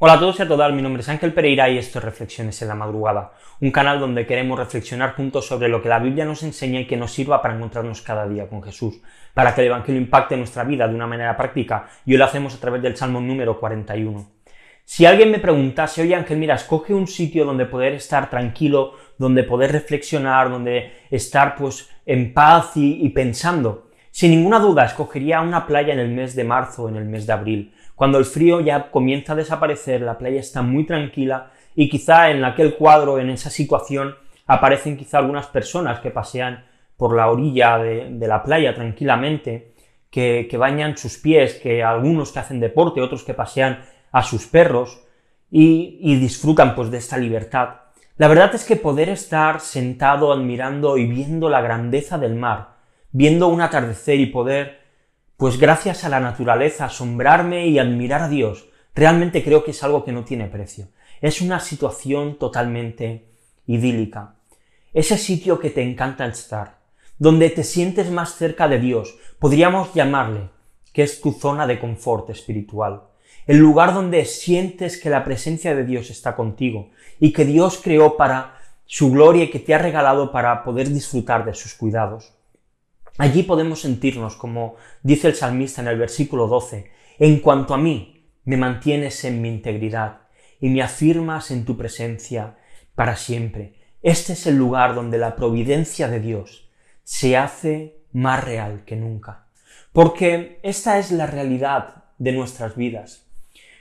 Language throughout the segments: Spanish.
Hola a todos y a todas, mi nombre es Ángel Pereira y esto es Reflexiones en la Madrugada, un canal donde queremos reflexionar juntos sobre lo que la Biblia nos enseña y que nos sirva para encontrarnos cada día con Jesús, para que el Evangelio impacte nuestra vida de una manera práctica y hoy lo hacemos a través del Salmo número 41. Si alguien me preguntase, oye Ángel, mira, escoge un sitio donde poder estar tranquilo, donde poder reflexionar, donde estar pues en paz y pensando, sin ninguna duda escogería una playa en el mes de marzo o en el mes de abril, cuando el frío ya comienza a desaparecer, la playa está muy tranquila y quizá en aquel cuadro, en esa situación, aparecen quizá algunas personas que pasean por la orilla de, la playa tranquilamente, que, bañan sus pies, que algunos que hacen deporte, otros que pasean a sus perros y, y disfrutan pues de esta libertad. La verdad es que poder estar sentado admirando y viendo la grandeza del mar, viendo un atardecer y poder pues gracias a la naturaleza, asombrarme y admirar a Dios, realmente creo que es algo que no tiene precio. Es una situación totalmente idílica. Ese sitio que te encanta estar, donde te sientes más cerca de Dios, podríamos llamarle que es tu zona de confort espiritual. El lugar donde sientes que la presencia de Dios está contigo y que Dios creó para su gloria y que te ha regalado para poder disfrutar de sus cuidados. Allí podemos sentirnos, como dice el salmista en el versículo 12, en cuanto a mí, me mantienes en mi integridad y me afirmas en tu presencia para siempre. Este es el lugar donde la providencia de Dios se hace más real que nunca. Porque esta es la realidad de nuestras vidas.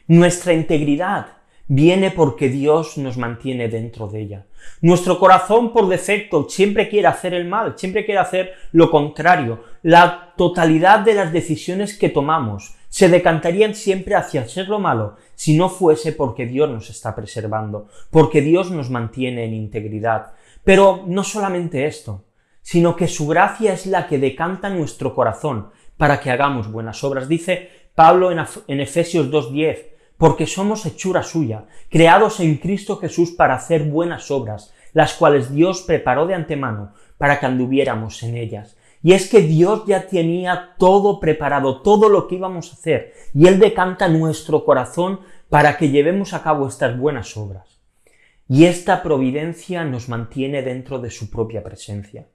Nuestra integridad viene porque Dios nos mantiene dentro de ella. Nuestro corazón por defecto siempre quiere hacer el mal, siempre quiere hacer lo contrario. La totalidad de las decisiones que tomamos se decantarían siempre hacia ser lo malo si no fuese porque Dios nos está preservando, porque Dios nos mantiene en integridad. Pero no solamente esto, sino que su gracia es la que decanta nuestro corazón para que hagamos buenas obras. Dice Pablo en, Efesios 2.10, porque somos hechura suya, creados en Cristo Jesús para hacer buenas obras, las cuales Dios preparó de antemano para que anduviéramos en ellas. Y es que Dios ya tenía todo preparado, todo lo que íbamos a hacer, y Él decanta nuestro corazón para que llevemos a cabo estas buenas obras. Y esta providencia nos mantiene dentro de su propia presencia.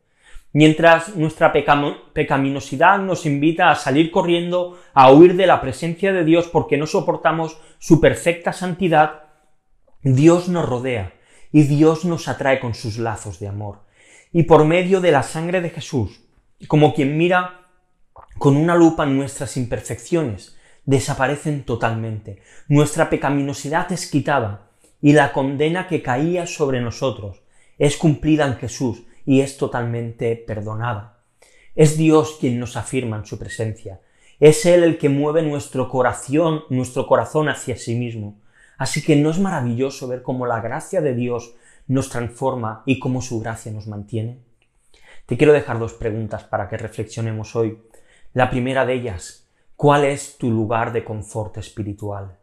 Mientras nuestra pecaminosidad nos invita a salir corriendo, a huir de la presencia de Dios porque no soportamos su perfecta santidad, Dios nos rodea y Dios nos atrae con sus lazos de amor. Y por medio de la sangre de Jesús, como quien mira con una lupa nuestras imperfecciones, desaparecen totalmente. Nuestra pecaminosidad es quitada y la condena que caía sobre nosotros es cumplida en Jesús y es totalmente perdonada. Es Dios quien nos afirma en su presencia. Es Él el que mueve nuestro corazón, nuestro corazón hacia sí mismo. Así que no es maravilloso ver cómo la gracia de Dios nos transforma y cómo su gracia nos mantiene. Te quiero dejar dos preguntas para que reflexionemos hoy. La primera de ellas, ¿cuál es tu lugar de confort espiritual?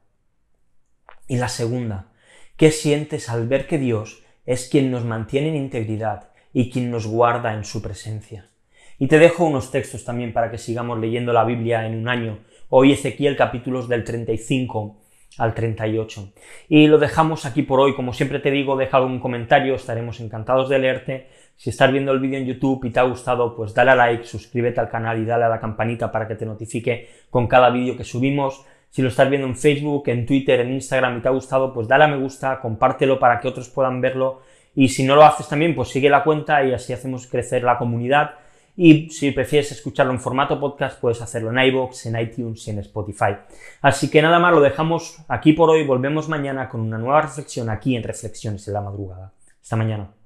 Y la segunda, ¿qué sientes al ver que Dios es quien nos mantiene en integridad y quien nos guarda en su presencia. Y te dejo unos textos también para que sigamos leyendo la Biblia en un año. Hoy Ezequiel capítulos del 35 al 38. Y lo dejamos aquí por hoy. Como siempre te digo, deja algún comentario, estaremos encantados de leerte. Si estás viendo el vídeo en YouTube y te ha gustado, pues dale a like, suscríbete al canal y dale a la campanita para que te notifique con cada vídeo que subimos. Si lo estás viendo en Facebook, en Twitter, en Instagram y te ha gustado, pues dale a me gusta, compártelo para que otros puedan verlo y si no lo haces también, pues sigue la cuenta y así hacemos crecer la comunidad. Y si prefieres escucharlo en formato podcast, puedes hacerlo en iVoox, en iTunes y en Spotify. Así que nada más, lo dejamos aquí por hoy. Volvemos mañana con una nueva reflexión aquí en Reflexiones en la Madrugada. Hasta mañana.